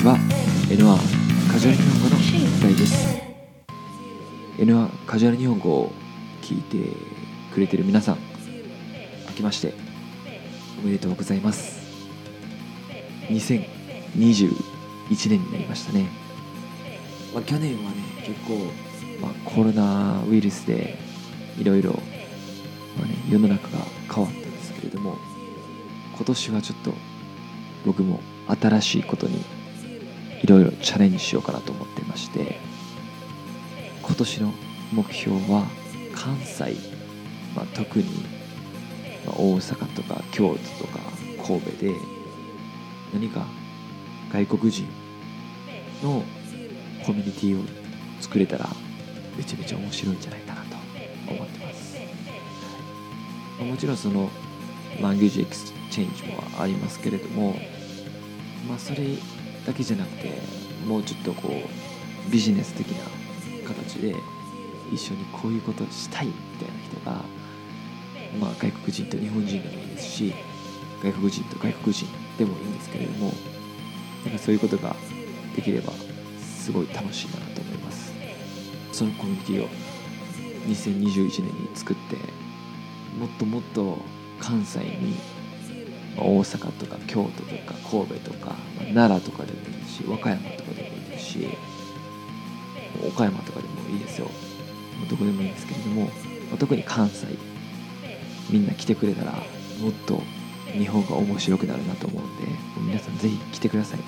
ちは N1 カジュアル日本語の大です。N1 カジュアル日本語を聞いてくれてる皆さん明けましておめでとうございます。2021年になりましたね、まあ、去年はね結構、まあ、コロナウイルスでいろいろまね、世の中が変わったんですけれども今年はちょっと僕も新しいことにいろいろチャレンジしようかなと思ってまして今年の目標は関西、まあ、特に、大阪とか京都とか神戸で何か外国人のコミュニティを作れたらめちゃめちゃ面白いんじゃないかなと思ってます。もちろんその language exchange もありますけれどもまあそれだけじゃなくてもうちょっとこうビジネス的な形で一緒にこういうことしたいみたいな人が、まあ、外国人と日本人でもいいですし外国人と外国人でもいいんですけれどもなんかそういうことができればすごい楽しいなと思います。そのコミュニティを2021年に作ってもっともっと関西に大阪とか京都とか神戸とか奈良とかでもいいし和歌山とかでもいいですし岡山とかでもいいですよ。どこでもいいんですけれども特に関西みんな来てくれたらもっと日本が面白くなるなと思うんで皆さんぜひ来てくださいね。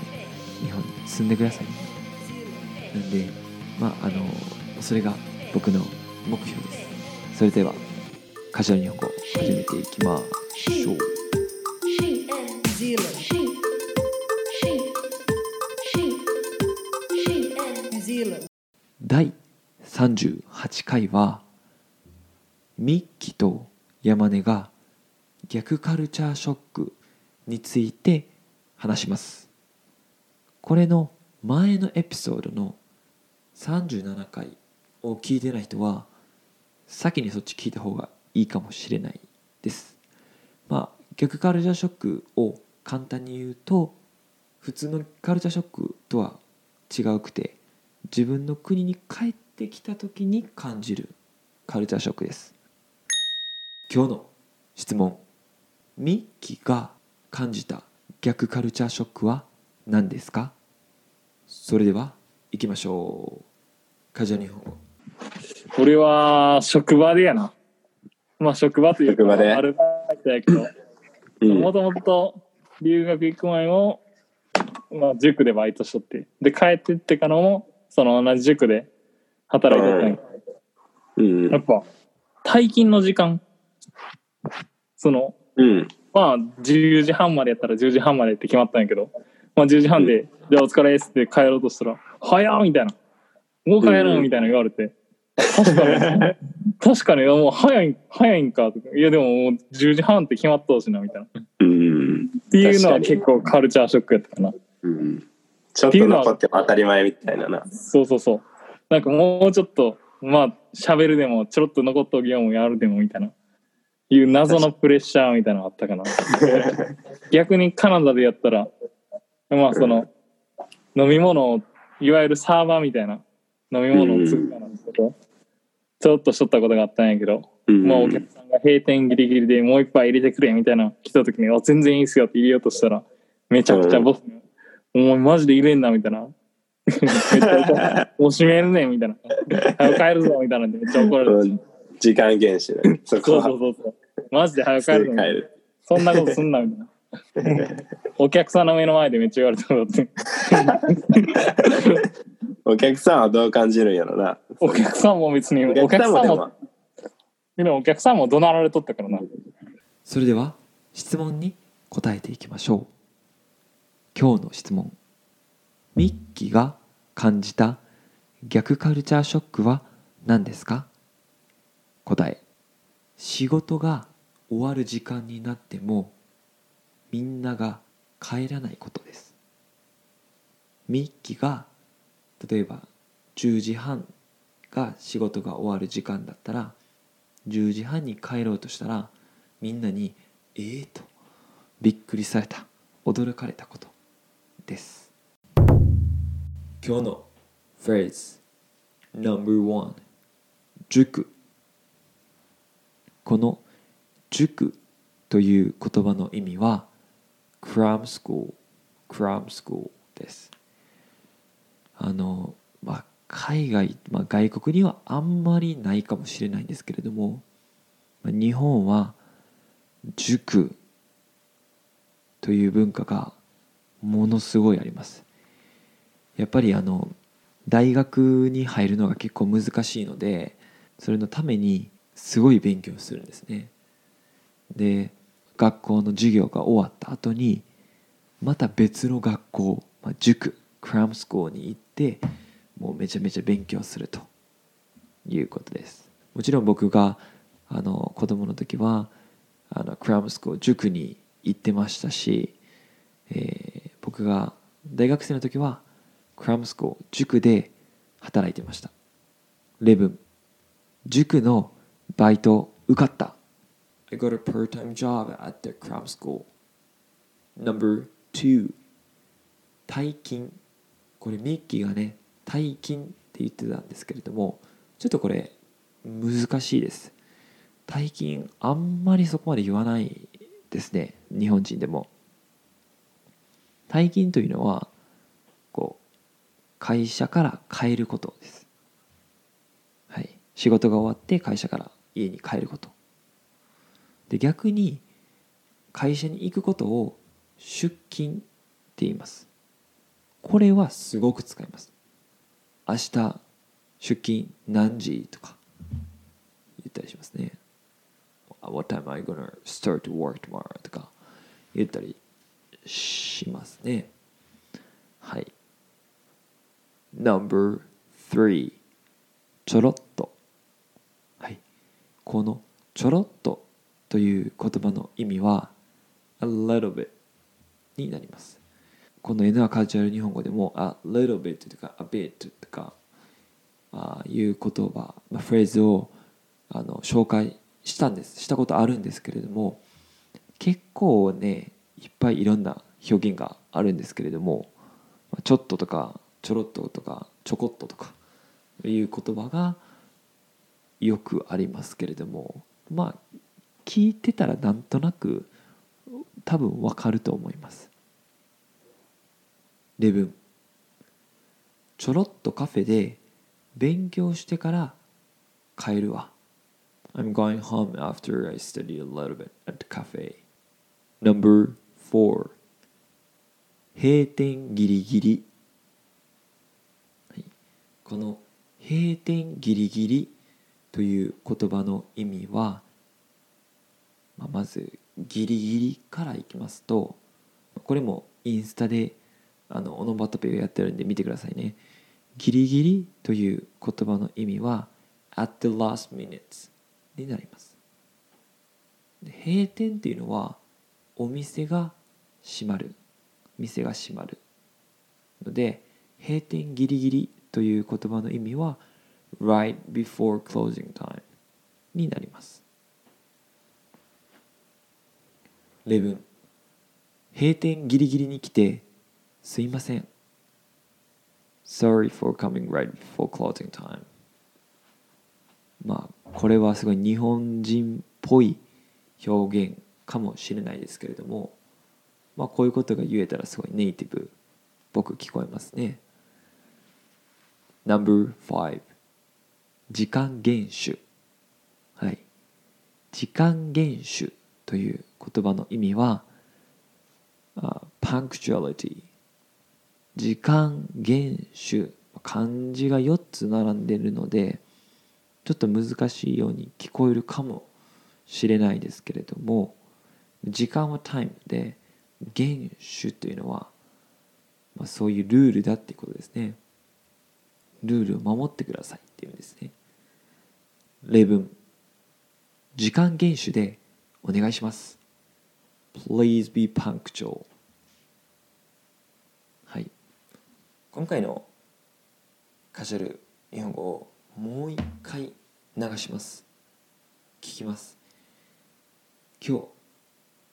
日本に住んでくださいね。なんでまああのそれが僕の目標です。それではカジュアル日本語始めていきましょう。第38回はミッキと山根が逆カルチャーショックについて話します。これの前のエピソードの37回を聞いてない人は先にそっち聞いた方がいいかもしれないです。まあ逆カルチャーショックを簡単に言うと普通のカルチャーショックとは違うくて自分の国に帰ってきた時に感じるカルチャーショックです。今日の質問ミッキーが感じた逆カルチャーショックは何ですか？それでは行きましょう。カジュアル日本。語俺は職場でやな。まあ職場という職場で。アルバイトやけど。うん。もともと留学行く前も、まあ、塾でバイトしとってで帰ってってからもその同じ塾で働いてたんや。うんやっぱ退勤の時間。そのうん。まあ10時半までやったら10時半までって決まったんやけど、まあ、10時半で「じゃあお疲れです」って帰ろうとしたら「早っ!」みたいな「もう帰るん?」みたいな言われて「確かに。確かに。もう早い早いんか」とか「いやでももう10時半って決まったしな」みたいな。っうんていうのは結構カルチャーショックやったかな。うん。ちょっと残っても当たり前みたいなな。そうそうそう。なんかもうちょっとまあ喋るでもちょろっと残っときよもやるでもみたいな。いう謎のプレッシャーみたいなのあったかな。逆にカナダでやったらまあその飲み物をいわゆるサーバーみたいな飲み物を作るかなことちょっとしとったことがあったんやけど、うんもうお客さんが閉店ギリギリでもう一杯入れてくれみたいな来た時に「あ全然いいっすよ」って言おうとしたらめちゃくちゃボスに「お前マジで入れんな」みたいな。めっちゃ怒るもう閉めるねんみたいな「早く帰るぞ」みたいなんでめっちゃ怒られてうん時間厳守だそこそうそはうそうそう。マジで早く帰帰るぞそんなことすんなみたいな。お客さんの目の前でめっちゃ言われたことって。お客さんはどう感じるんやろな。お客さんも別におお客さんもで客さんももでもお客さんも怒鳴られとったからな。それでは質問に答えていきましょう。今日の質問。ミッキーが感じた逆カルチャーショックは何ですか？答え。仕事が終わる時間になってもみんなが帰らないことです。ミッキーが例えば10時半が仕事が終わる時間だったら10時半に帰ろうとしたらみんなに「ええとびっくりされた。驚かれたことです。今日のフレーズ No.1 塾。この塾という言葉の意味は cram school cram school です。あのまあ海外、まあ、外国にはあんまりないかもしれないんですけれども日本は塾という文化がものすごいあります。やっぱりあの大学に入るのが結構難しいのでそれのためにすごい勉強するんですね。で学校の授業が終わった後にまた別の学校、まあ、塾クラムスコーに行ってもうめちゃめちゃ勉強するということです。もちろん僕があの子供の時はあのクラムスコー塾に行ってましたし、えー、僕が大学生の時はクラムスコー塾で働いてました。レブン塾のバイト受かった。I got a part-time job at the cram school. Number two 大金。これミッキーがね大金って言ってたんですけれどもちょっとこれ難しいです。大金あんまりそこまで言わないですね日本人でも。大金というのはこう会社から帰ることです、はい、仕事が終わって会社から家に帰ること。で逆に会社に行くことを出勤って言います。これはすごく使います。明日出勤何時とか言ったりしますね What time am I gonna start to work tomorrow? とか言ったりしますね。はい。No.3 ちょろっと。はい。このちょろっとという言葉の意味は a little bit になります。この N はカジュアル日本語でも a little bit とか a bit とかあいう言葉、まあ、フレーズをあの紹介したんです。したことあるんですけれども結構ねいっぱいいろんな表現があるんですけれどもちょっととかちょろっととかちょこっととかいう言葉がよくありますけれどもまあ聞いてたらなんとなく多分わかると思います。レブンちょろっとカフェで勉強してから帰るわ。I'm going home after I study a little bit at the cafe. Number 4閉店ギリギリ、はい、この閉店ギリギリという言葉の意味は、まあ、まずギリギリからいきますとこれもインスタであのオノバトペをやってるんで見てくださいね。ギリギリという言葉の意味は at the last minutes になります。閉店っていうのはお店が閉まる。店が閉まるので閉店ギリギリという言葉の意味は right before closing time になります。レブン閉店ギリギリに来てすいません。Sorry for coming right before closing time. まあこれはすごい日本人っぽい表現かもしれないですけれども、まあ、こういうことが言えたらすごいネイティブっぽく聞こえますね。No.5 時間厳守。はい。時間厳守という言葉の意味は、uh, punctuality 時間厳守漢字が4つ並んでるのでちょっと難しいように聞こえるかもしれないですけれども時間はタイムで厳守というのは、まあ、そういうルールだっていうことですね。ルールを守ってくださいっていうんですね。例文。時間厳守でお願いします。Please be punctual はい今回のカジュアル日本語をもう一回流します。聞きます。今日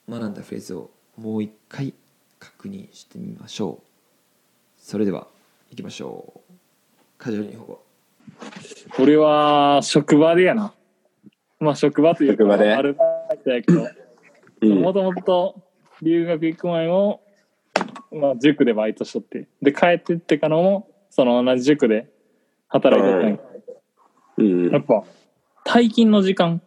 学んだフレーズをもう一回確認してみましょう。それではいきましょう。カジュアル日本語。俺は職場でやな。まあ職場というか、アルバイトやけど、うん。もともと留学行く前も、まあ塾でバイトしとって、で帰ってってからも、その同じ塾で働いてたんや。うん。やっぱ、退勤の時間、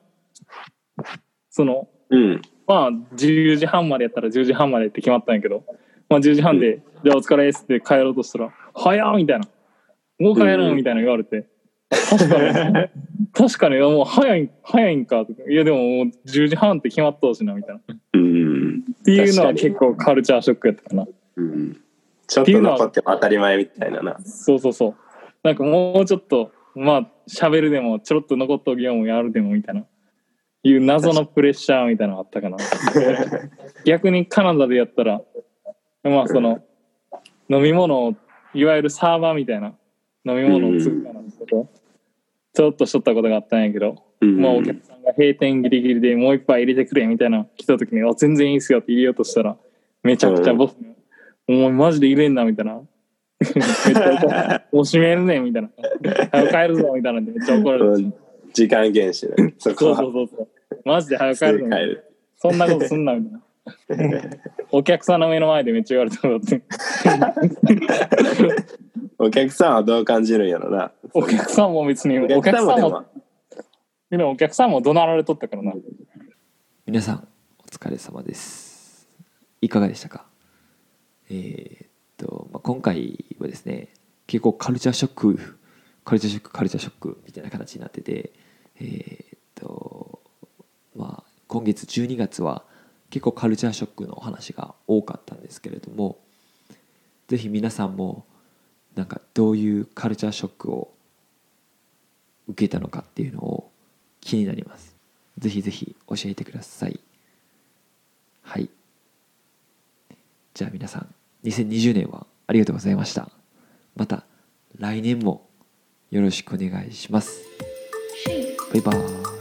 その、うん。まあ10時半までやったら10時半までって決まったんやけど、まあ10時半で、じゃあお疲れですって帰ろうとしたら、早っみたいな。もう帰るうみたいな言われて、確かに、確かに、いやもう早い、早いんかとか、いやでももう10時半って決まったしな、みたいな。っうん。ていうのは結構カルチャーショックやったかな。うんちょっと残っても当たり前みたいななそうそうそう。なんかもうちょっと、まあ、喋るでも、ちょろっと残っときようもやるでもみたいな。いう謎のプレッシャーみたいなのあったかな。逆にカナダでやったら、まあその、飲み物を、いわゆるサーバーみたいな飲み物を作るようなこと、ちょっとしとったことがあったんやけど、うんまあお客さんが閉店ギリギリでもう一杯入れてくれみたいな来た時に、あ、全然いいっすよって言おうとしたら、めちゃくちゃボスに、お前マジで入れんなみたいな。めっちゃ怒るもう閉めるねみたいな。早く帰るぞみたいなんでめっちゃ怒られて。うん時間厳守ねそこはそうそうそう。マジで早く帰帰るぞみたいな。るそんなことすんなみたいな。お客さんの目の前でめっちゃ言われたことあって。お客さんはどう感じるんやろなお客さんも別に、おお客客さんもでさんも、もでもお客さんも怒鳴られとったからな。皆さんお疲れ様ですいかがでしたか？えーっと、まあ、今回はですね結構カルチャーショックカルチャーショックカルチャーショックみたいな形になっててえーっとまあ今月12月は結構カルチャーショックの話が多かったんですけれどもぜひ皆さんもなんかどういうカルチャーショックを受けたのかっていうのを気になります。ぜひぜひ教えてください。はい。じゃあ皆さん2020年はありがとうございました。また来年もよろしくお願いします。バイバーイ